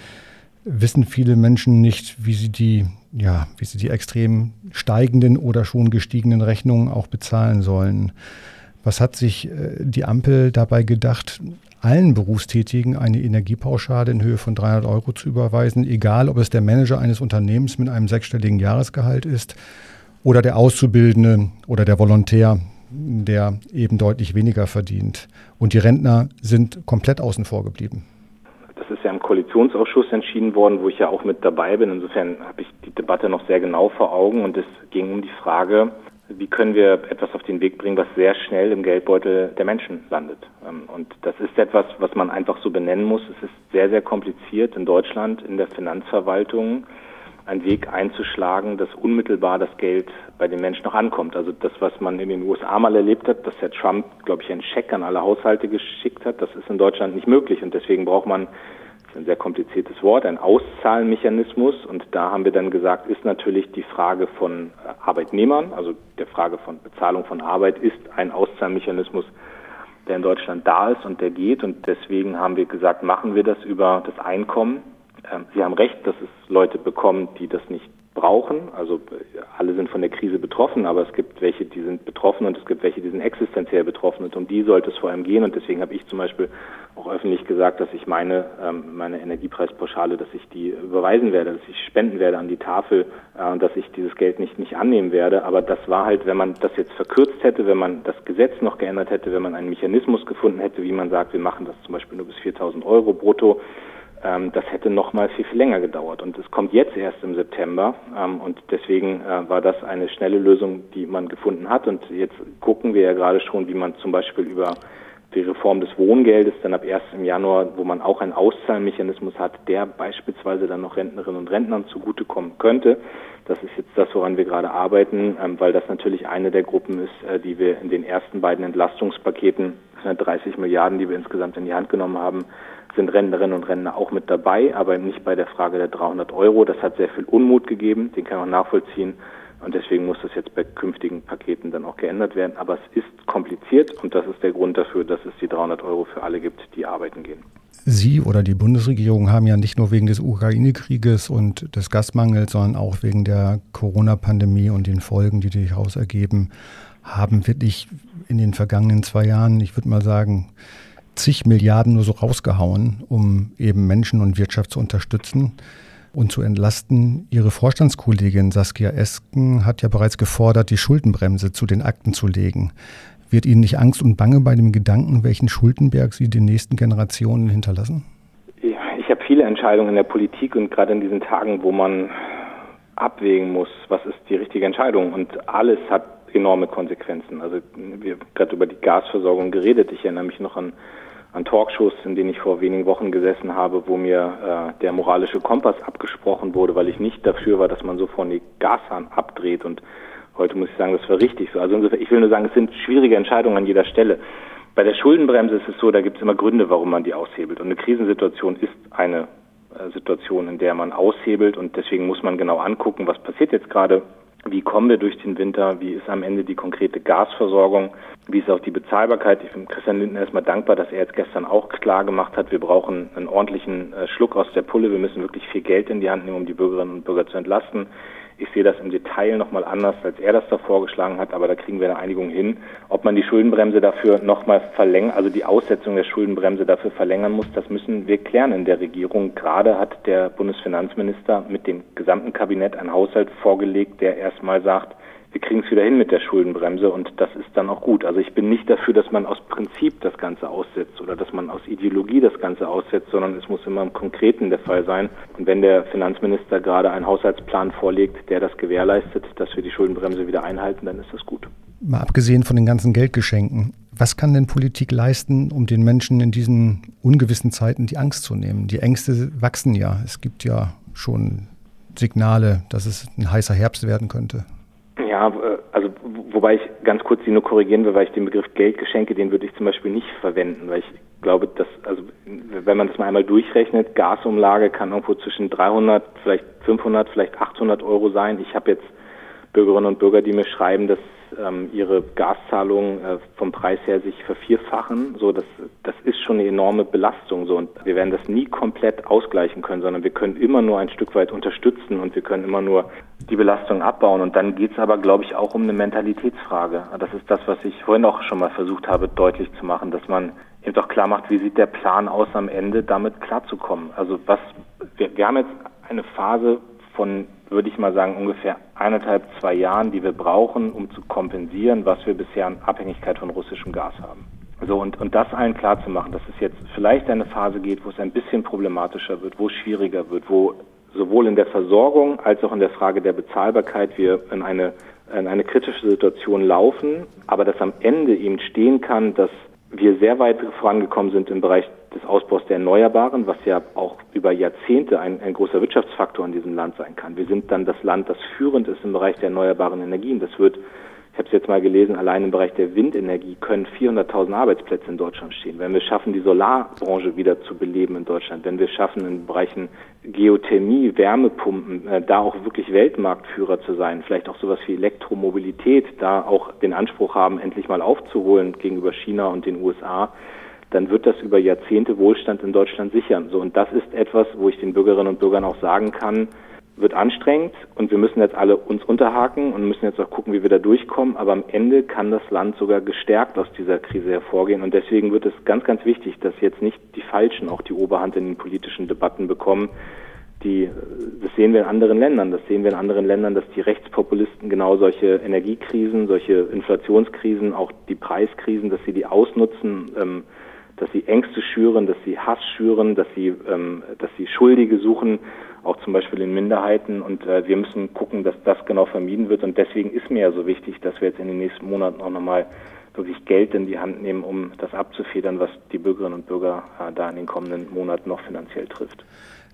wissen viele Menschen nicht, wie sie die, ja, wie sie die extrem steigenden oder schon gestiegenen Rechnungen auch bezahlen sollen. Was hat sich äh, die Ampel dabei gedacht, allen Berufstätigen eine Energiepauschale in Höhe von 300 Euro zu überweisen, egal ob es der Manager eines Unternehmens mit einem sechsstelligen Jahresgehalt ist oder der Auszubildende oder der Volontär, der eben deutlich weniger verdient. Und die Rentner sind komplett außen vor geblieben. Das ist ja im Koalitionsausschuss entschieden worden, wo ich ja auch mit dabei bin. Insofern habe ich die Debatte noch sehr genau vor Augen und es ging um die Frage, wie können wir etwas auf den Weg bringen, was sehr schnell im Geldbeutel der Menschen landet. Ähm, und das ist etwas, was man einfach so benennen muss. Es ist sehr, sehr kompliziert in Deutschland in der Finanzverwaltung einen Weg einzuschlagen, dass unmittelbar das Geld bei den Menschen noch ankommt. Also das, was man in den USA mal erlebt hat, dass Herr Trump, glaube ich, einen Scheck an alle Haushalte geschickt hat, das ist in Deutschland nicht möglich. Und deswegen braucht man ist ein sehr kompliziertes Wort, ein Auszahlenmechanismus. Und da haben wir dann gesagt, ist natürlich die Frage von äh, Arbeitnehmern, also der Frage von Bezahlung von Arbeit, ist ein Auszahlenmechanismus, der in Deutschland da ist und der geht. Und deswegen haben wir gesagt, machen wir das über das Einkommen. Ähm, Sie haben recht, dass es Leute bekommen, die das nicht brauchen. Also alle sind von der Krise betroffen, aber es gibt welche, die sind betroffen und es gibt welche, die sind existenziell betroffen und um die sollte es vor allem gehen und deswegen habe ich zum Beispiel auch öffentlich gesagt, dass ich meine, ähm, meine Energiepreispauschale, dass ich die überweisen werde, dass ich spenden werde an die Tafel äh, und dass ich dieses Geld nicht, nicht annehmen werde. Aber das war halt, wenn man das jetzt verkürzt hätte, wenn man das Gesetz noch geändert hätte, wenn man einen Mechanismus gefunden hätte, wie man sagt, wir machen das zum Beispiel nur bis 4.000 Euro brutto, das hätte noch mal viel, viel länger gedauert. Und es kommt jetzt erst im September. Ähm, und deswegen äh, war das eine schnelle Lösung, die man gefunden hat. Und jetzt gucken wir ja gerade schon, wie man zum Beispiel über die Reform des Wohngeldes dann ab 1. Januar, wo man auch einen Auszahlmechanismus hat, der beispielsweise dann noch Rentnerinnen und Rentnern zugutekommen könnte. Das ist jetzt das, woran wir gerade arbeiten, ähm, weil das natürlich eine der Gruppen ist, äh, die wir in den ersten beiden Entlastungspaketen, 30 Milliarden, die wir insgesamt in die Hand genommen haben, sind Rentnerinnen und Rentner auch mit dabei, aber nicht bei der Frage der 300 Euro. Das hat sehr viel Unmut gegeben, den kann man nachvollziehen. Und deswegen muss das jetzt bei künftigen Paketen dann auch geändert werden. Aber es ist kompliziert und das ist der Grund dafür, dass es die 300 Euro für alle gibt, die arbeiten gehen. Sie oder die Bundesregierung haben ja nicht nur wegen des Ukraine-Krieges und des Gasmangels, sondern auch wegen der Corona-Pandemie und den Folgen, die daraus ergeben, haben wirklich in den vergangenen zwei Jahren, ich würde mal sagen, zig Milliarden nur so rausgehauen, um eben Menschen und Wirtschaft zu unterstützen und zu entlasten. Ihre Vorstandskollegin Saskia Esken hat ja bereits gefordert, die Schuldenbremse zu den Akten zu legen. Wird Ihnen nicht Angst und Bange bei dem Gedanken, welchen Schuldenberg Sie den nächsten Generationen hinterlassen? Ja, ich habe viele Entscheidungen in der Politik und gerade in diesen Tagen, wo man abwägen muss, was ist die richtige Entscheidung. Und alles hat enorme Konsequenzen. Also wir haben gerade über die Gasversorgung geredet. Ich erinnere mich noch an, an Talkshows, in denen ich vor wenigen Wochen gesessen habe, wo mir äh, der moralische Kompass abgesprochen wurde, weil ich nicht dafür war, dass man so von die Gashahn abdreht. Und heute muss ich sagen, das war richtig so. Also insofern, ich will nur sagen, es sind schwierige Entscheidungen an jeder Stelle. Bei der Schuldenbremse ist es so, da gibt es immer Gründe, warum man die aushebelt. Und eine Krisensituation ist eine äh, Situation, in der man aushebelt und deswegen muss man genau angucken, was passiert jetzt gerade, wie kommen wir durch den Winter, wie ist am Ende die konkrete Gasversorgung, wie ist auch die Bezahlbarkeit. Ich bin Christian Lindner erstmal dankbar, dass er jetzt gestern auch klar gemacht hat, wir brauchen einen ordentlichen äh, Schluck aus der Pulle, wir müssen wirklich viel Geld in die Hand nehmen, um die Bürgerinnen und Bürger zu entlasten. Ich sehe das im Detail nochmal anders, als er das da vorgeschlagen hat, aber da kriegen wir eine Einigung hin. Ob man die Schuldenbremse dafür nochmal verlängern, also die Aussetzung der Schuldenbremse dafür verlängern muss, das müssen wir klären in der Regierung. Gerade hat der Bundesfinanzminister mit dem gesamten Kabinett einen Haushalt vorgelegt, der erstmal sagt, wir kriegen es wieder hin mit der Schuldenbremse und das ist dann auch gut. Also ich bin nicht dafür, dass man aus Prinzip das Ganze aussetzt oder dass man aus Ideologie das Ganze aussetzt, sondern es muss immer im Konkreten der Fall sein. Und wenn der Finanzminister gerade einen Haushaltsplan vorlegt, der das gewährleistet, dass wir die Schuldenbremse wieder einhalten, dann ist das gut. Mal abgesehen von den ganzen Geldgeschenken, was kann denn Politik leisten, um den Menschen in diesen ungewissen Zeiten die Angst zu nehmen? Die Ängste wachsen ja. Es gibt ja schon Signale, dass es ein heißer Herbst werden könnte. Ja, äh, also wobei ich ganz kurz Sie nur korrigieren will, weil ich den Begriff Geldgeschenke, den würde ich zum Beispiel nicht verwenden, weil ich glaube, dass, also wenn man das mal einmal durchrechnet, Gasumlage kann irgendwo zwischen 300, vielleicht 500, vielleicht 800 Euro sein. Ich habe jetzt Bürgerinnen und Bürger, die mir schreiben, dass ähm, ihre Gaszahlungen äh, vom Preis her sich vervierfachen. So, das, das ist schon eine enorme Belastung. So, und wir werden das nie komplett ausgleichen können, sondern wir können immer nur ein Stück weit unterstützen und wir können immer nur die Belastung abbauen. Und dann geht es aber, glaube ich, auch um eine Mentalitätsfrage. Das ist das, was ich vorhin auch schon mal versucht habe, deutlich zu machen, dass man eben doch klar macht, wie sieht der Plan aus am Ende, damit klarzukommen. Also was, wir, wir haben jetzt eine Phase von würde ich mal sagen, ungefähr eineinhalb, zwei Jahren, die wir brauchen, um zu kompensieren, was wir bisher an Abhängigkeit von russischem Gas haben. So, und, und das allen klar zu machen, dass es jetzt vielleicht eine Phase geht, wo es ein bisschen problematischer wird, wo es schwieriger wird, wo sowohl in der Versorgung als auch in der Frage der Bezahlbarkeit wir in eine, in eine kritische Situation laufen, aber dass am Ende eben stehen kann, dass wir sehr weit vorangekommen sind im Bereich des Ausbaus der Erneuerbaren, was ja auch über Jahrzehnte ein, ein, großer Wirtschaftsfaktor in diesem Land sein kann. Wir sind dann das Land, das führend ist im Bereich der erneuerbaren Energien. Das wird, ich habe es jetzt mal gelesen, allein im Bereich der Windenergie können 400.000 Arbeitsplätze in Deutschland stehen. Wenn wir schaffen, die Solarbranche wieder zu beleben in Deutschland, wenn wir schaffen, in Bereichen Geothermie, Wärmepumpen, äh, da auch wirklich Weltmarktführer zu sein, vielleicht auch sowas wie Elektromobilität, da auch den Anspruch haben, endlich mal aufzuholen gegenüber China und den USA, dann wird das über Jahrzehnte Wohlstand in Deutschland sichern. So, und das ist etwas, wo ich den Bürgerinnen und Bürgern auch sagen kann, wird anstrengend und wir müssen jetzt alle uns unterhaken und müssen jetzt auch gucken, wie wir da durchkommen. Aber am Ende kann das Land sogar gestärkt aus dieser Krise hervorgehen. Und deswegen wird es ganz, ganz wichtig, dass jetzt nicht die Falschen auch die Oberhand in den politischen Debatten bekommen. Die, das sehen wir in anderen Ländern. Das sehen wir in anderen Ländern, dass die Rechtspopulisten genau solche Energiekrisen, solche Inflationskrisen, auch die Preiskrisen, dass sie die ausnutzen, ähm, dass sie Ängste schüren, dass sie Hass schüren, dass sie, ähm, dass sie Schuldige suchen, auch zum Beispiel in Minderheiten. Und äh, wir müssen gucken, dass das genau vermieden wird. Und deswegen ist mir ja so wichtig, dass wir jetzt in den nächsten Monaten auch nochmal wirklich Geld in die Hand nehmen, um das abzufedern, was die Bürgerinnen und Bürger äh, da in den kommenden Monaten noch finanziell trifft.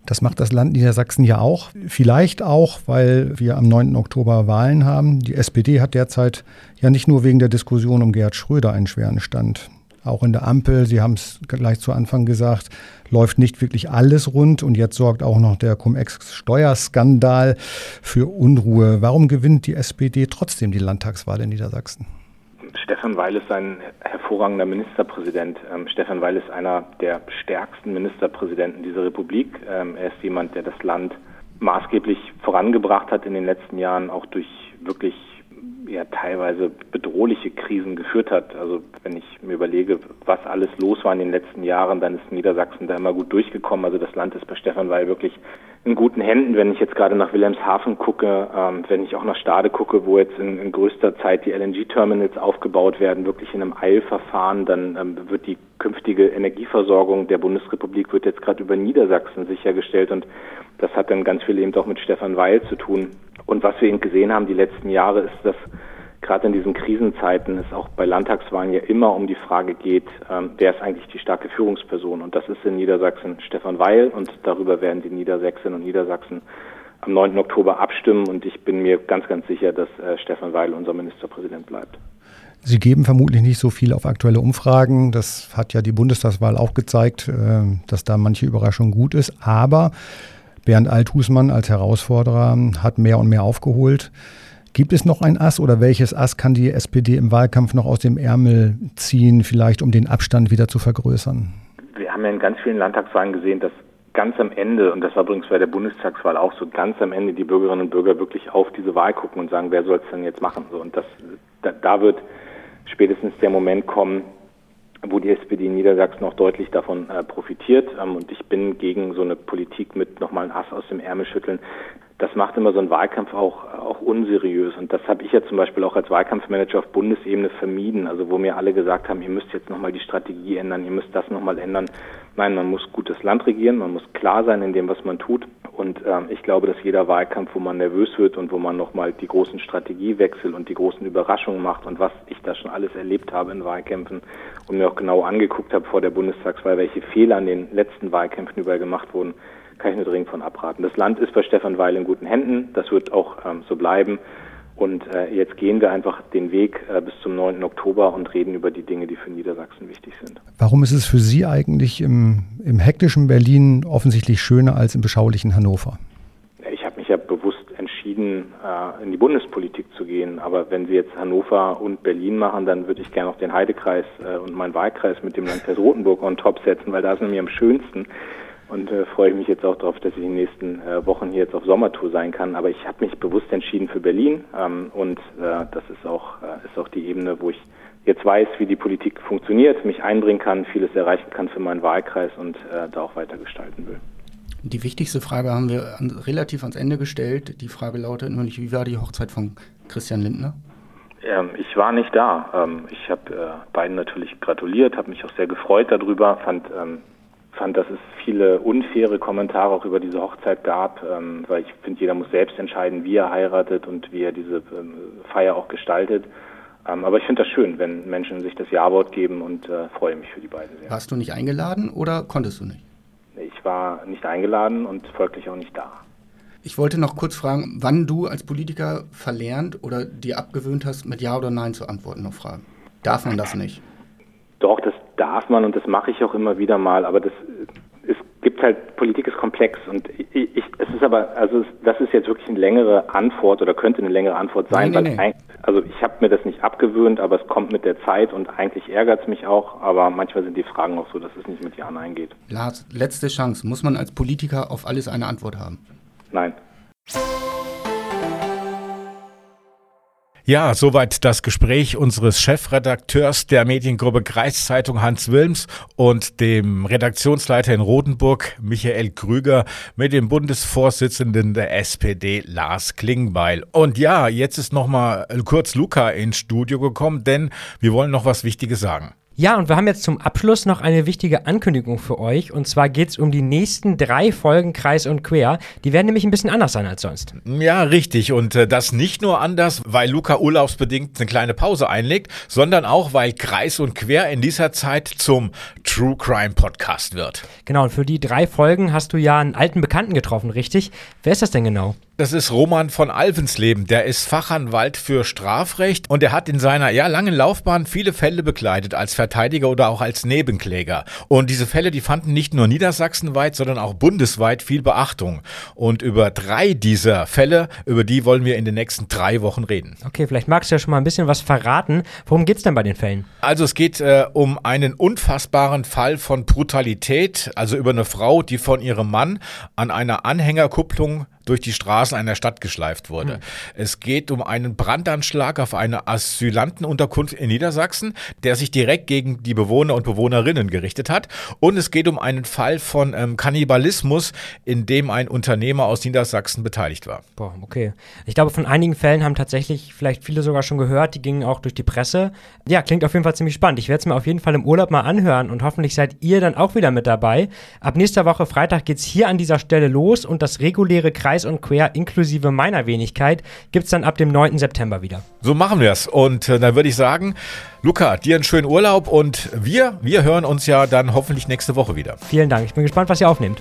Das macht das Land Niedersachsen ja auch. Vielleicht auch, weil wir am 9. Oktober Wahlen haben. Die SPD hat derzeit ja nicht nur wegen der Diskussion um Gerhard Schröder einen schweren Stand auch in der Ampel, Sie haben es gleich zu Anfang gesagt, läuft nicht wirklich alles rund und jetzt sorgt auch noch der Cum-Ex-Steuerskandal für Unruhe. Warum gewinnt die SPD trotzdem die Landtagswahl in Niedersachsen? Stefan Weil ist ein hervorragender Ministerpräsident. Ähm, Stefan Weil ist einer der stärksten Ministerpräsidenten dieser Republik. Ähm, er ist jemand, der das Land maßgeblich vorangebracht hat in den letzten Jahren, auch durch wirklich ja teilweise bedrohliche Krisen geführt hat. Also wenn ich mir überlege, was alles los war in den letzten Jahren, dann ist Niedersachsen da immer gut durchgekommen. Also das Land ist bei Stefan Weil wirklich in guten Händen. Wenn ich jetzt gerade nach Wilhelmshaven gucke, ähm, wenn ich auch nach Stade gucke, wo jetzt in, in größter Zeit die LNG-Terminals aufgebaut werden, wirklich in einem Eilverfahren, dann ähm, wird die künftige Energieversorgung der Bundesrepublik wird jetzt gerade über Niedersachsen sichergestellt und das hat dann ganz viel eben auch mit Stefan Weil zu tun. Und was wir eben gesehen haben die letzten Jahre ist, dass gerade in diesen Krisenzeiten es auch bei Landtagswahlen ja immer um die Frage geht, ähm, wer ist eigentlich die starke Führungsperson? Und das ist in Niedersachsen Stefan Weil und darüber werden die Niedersächsinnen und Niedersachsen am 9. Oktober abstimmen und ich bin mir ganz, ganz sicher, dass äh, Stefan Weil unser Ministerpräsident bleibt. Sie geben vermutlich nicht so viel auf aktuelle Umfragen. Das hat ja die Bundestagswahl auch gezeigt, äh, dass da manche Überraschung gut ist. Aber Bernd Althusmann als Herausforderer hat mehr und mehr aufgeholt. Gibt es noch ein Ass oder welches Ass kann die SPD im Wahlkampf noch aus dem Ärmel ziehen, vielleicht um den Abstand wieder zu vergrößern? Wir haben ja in ganz vielen Landtagswahlen gesehen, dass ganz am Ende, und das war übrigens bei der Bundestagswahl auch so, ganz am Ende die Bürgerinnen und Bürger wirklich auf diese Wahl gucken und sagen, wer soll es denn jetzt machen? So, und das, da, da wird spätestens der Moment kommen, wo die SPD in Niedersachsen auch deutlich davon äh, profitiert. Ähm, und ich bin gegen so eine Politik mit nochmal ein Ass aus dem Ärmel schütteln. Das macht immer so einen Wahlkampf auch, auch unseriös. Und das habe ich ja zum Beispiel auch als Wahlkampfmanager auf Bundesebene vermieden. Also wo mir alle gesagt haben, ihr müsst jetzt nochmal die Strategie ändern, ihr müsst das nochmal ändern. Nein, man muss gutes Land regieren, man muss klar sein in dem, was man tut. Und ähm, ich glaube, dass jeder Wahlkampf, wo man nervös wird und wo man nochmal die großen Strategiewechsel und die großen Überraschungen macht und was ich da schon alles erlebt habe in Wahlkämpfen und mir auch genau angeguckt habe vor der Bundestagswahl, welche Fehler an den letzten Wahlkämpfen überall gemacht wurden, kann ich nur dringend von abraten. Das Land ist bei Stefan Weil in guten Händen, das wird auch ähm, so bleiben. Und äh, jetzt gehen wir einfach den Weg äh, bis zum 9. Oktober und reden über die Dinge, die für Niedersachsen wichtig sind. Warum ist es für Sie eigentlich im, im hektischen Berlin offensichtlich schöner als im beschaulichen Hannover? Ich habe mich ja bewusst entschieden, äh, in die Bundespolitik zu gehen. Aber wenn Sie jetzt Hannover und Berlin machen, dann würde ich gerne auch den Heidekreis äh, und meinen Wahlkreis mit dem Landkreis Rotenburg on top setzen, weil da ist nämlich am schönsten und äh, freue mich jetzt auch darauf, dass ich in den nächsten äh, Wochen hier jetzt auf Sommertour sein kann. Aber ich habe mich bewusst entschieden für Berlin ähm, und äh, das ist auch, äh, ist auch die Ebene, wo ich jetzt weiß, wie die Politik funktioniert, mich einbringen kann, vieles erreichen kann für meinen Wahlkreis und äh, da auch weiter gestalten will. Die wichtigste Frage haben wir an, relativ ans Ende gestellt. Die Frage lautet nämlich, wie war die Hochzeit von Christian Lindner? Ähm, ich war nicht da. Ähm, ich habe äh, beiden natürlich gratuliert, habe mich auch sehr gefreut darüber, fand ähm, fand, dass es viele unfaire Kommentare auch über diese Hochzeit gab, ähm, weil ich finde, jeder muss selbst entscheiden, wie er heiratet und wie er diese ähm, Feier auch gestaltet. Ähm, aber ich finde das schön, wenn Menschen sich das Ja-Wort geben und äh, freue mich für die beiden sehr. Warst du nicht eingeladen oder konntest du nicht? Ich war nicht eingeladen und folglich auch nicht da. Ich wollte noch kurz fragen, wann du als Politiker verlernt oder dir abgewöhnt hast, mit Ja oder Nein zu antworten auf Fragen. Darf man das nicht? Doch, das darf man und das mache ich auch immer wieder mal, aber das es gibt halt Politik ist komplex und ich, ich, es ist aber also das ist jetzt wirklich eine längere Antwort oder könnte eine längere Antwort sein, nee, nee, nee. also ich habe mir das nicht abgewöhnt, aber es kommt mit der Zeit und eigentlich ärgert es mich auch, aber manchmal sind die Fragen auch so, dass es nicht mit Ja Nein geht. Lars, letzte Chance, muss man als Politiker auf alles eine Antwort haben? Nein. Ja, soweit das Gespräch unseres Chefredakteurs der Mediengruppe Kreiszeitung Hans Wilms und dem Redaktionsleiter in Rotenburg Michael Krüger mit dem Bundesvorsitzenden der SPD Lars Klingbeil. Und ja, jetzt ist noch mal kurz Luca ins Studio gekommen, denn wir wollen noch was Wichtiges sagen. Ja, und wir haben jetzt zum Abschluss noch eine wichtige Ankündigung für euch. Und zwar geht es um die nächsten drei Folgen Kreis und Quer. Die werden nämlich ein bisschen anders sein als sonst. Ja, richtig. Und äh, das nicht nur anders, weil Luca urlaubsbedingt eine kleine Pause einlegt, sondern auch, weil Kreis und Quer in dieser Zeit zum True Crime Podcast wird. Genau, und für die drei Folgen hast du ja einen alten Bekannten getroffen, richtig? Wer ist das denn genau? Das ist Roman von Alvensleben. Der ist Fachanwalt für Strafrecht und er hat in seiner ja, langen Laufbahn viele Fälle begleitet als Verteidiger oder auch als Nebenkläger. Und diese Fälle, die fanden nicht nur niedersachsenweit, sondern auch bundesweit viel Beachtung. Und über drei dieser Fälle, über die wollen wir in den nächsten drei Wochen reden. Okay, vielleicht magst du ja schon mal ein bisschen was verraten. Worum geht's denn bei den Fällen? Also es geht äh, um einen unfassbaren Fall von Brutalität, also über eine Frau, die von ihrem Mann an einer Anhängerkupplung durch die Straßen einer Stadt geschleift wurde. Mhm. Es geht um einen Brandanschlag auf eine Asylantenunterkunft in Niedersachsen, der sich direkt gegen die Bewohner und Bewohnerinnen gerichtet hat. Und es geht um einen Fall von ähm, Kannibalismus, in dem ein Unternehmer aus Niedersachsen beteiligt war. Boah, okay. Ich glaube, von einigen Fällen haben tatsächlich vielleicht viele sogar schon gehört, die gingen auch durch die Presse. Ja, klingt auf jeden Fall ziemlich spannend. Ich werde es mir auf jeden Fall im Urlaub mal anhören und hoffentlich seid ihr dann auch wieder mit dabei. Ab nächster Woche Freitag geht es hier an dieser Stelle los und das reguläre Kreis Kreis und Quer inklusive meiner Wenigkeit gibt es dann ab dem 9. September wieder. So machen wir es. Und äh, dann würde ich sagen, Luca, dir einen schönen Urlaub und wir, wir hören uns ja dann hoffentlich nächste Woche wieder. Vielen Dank. Ich bin gespannt, was ihr aufnehmt.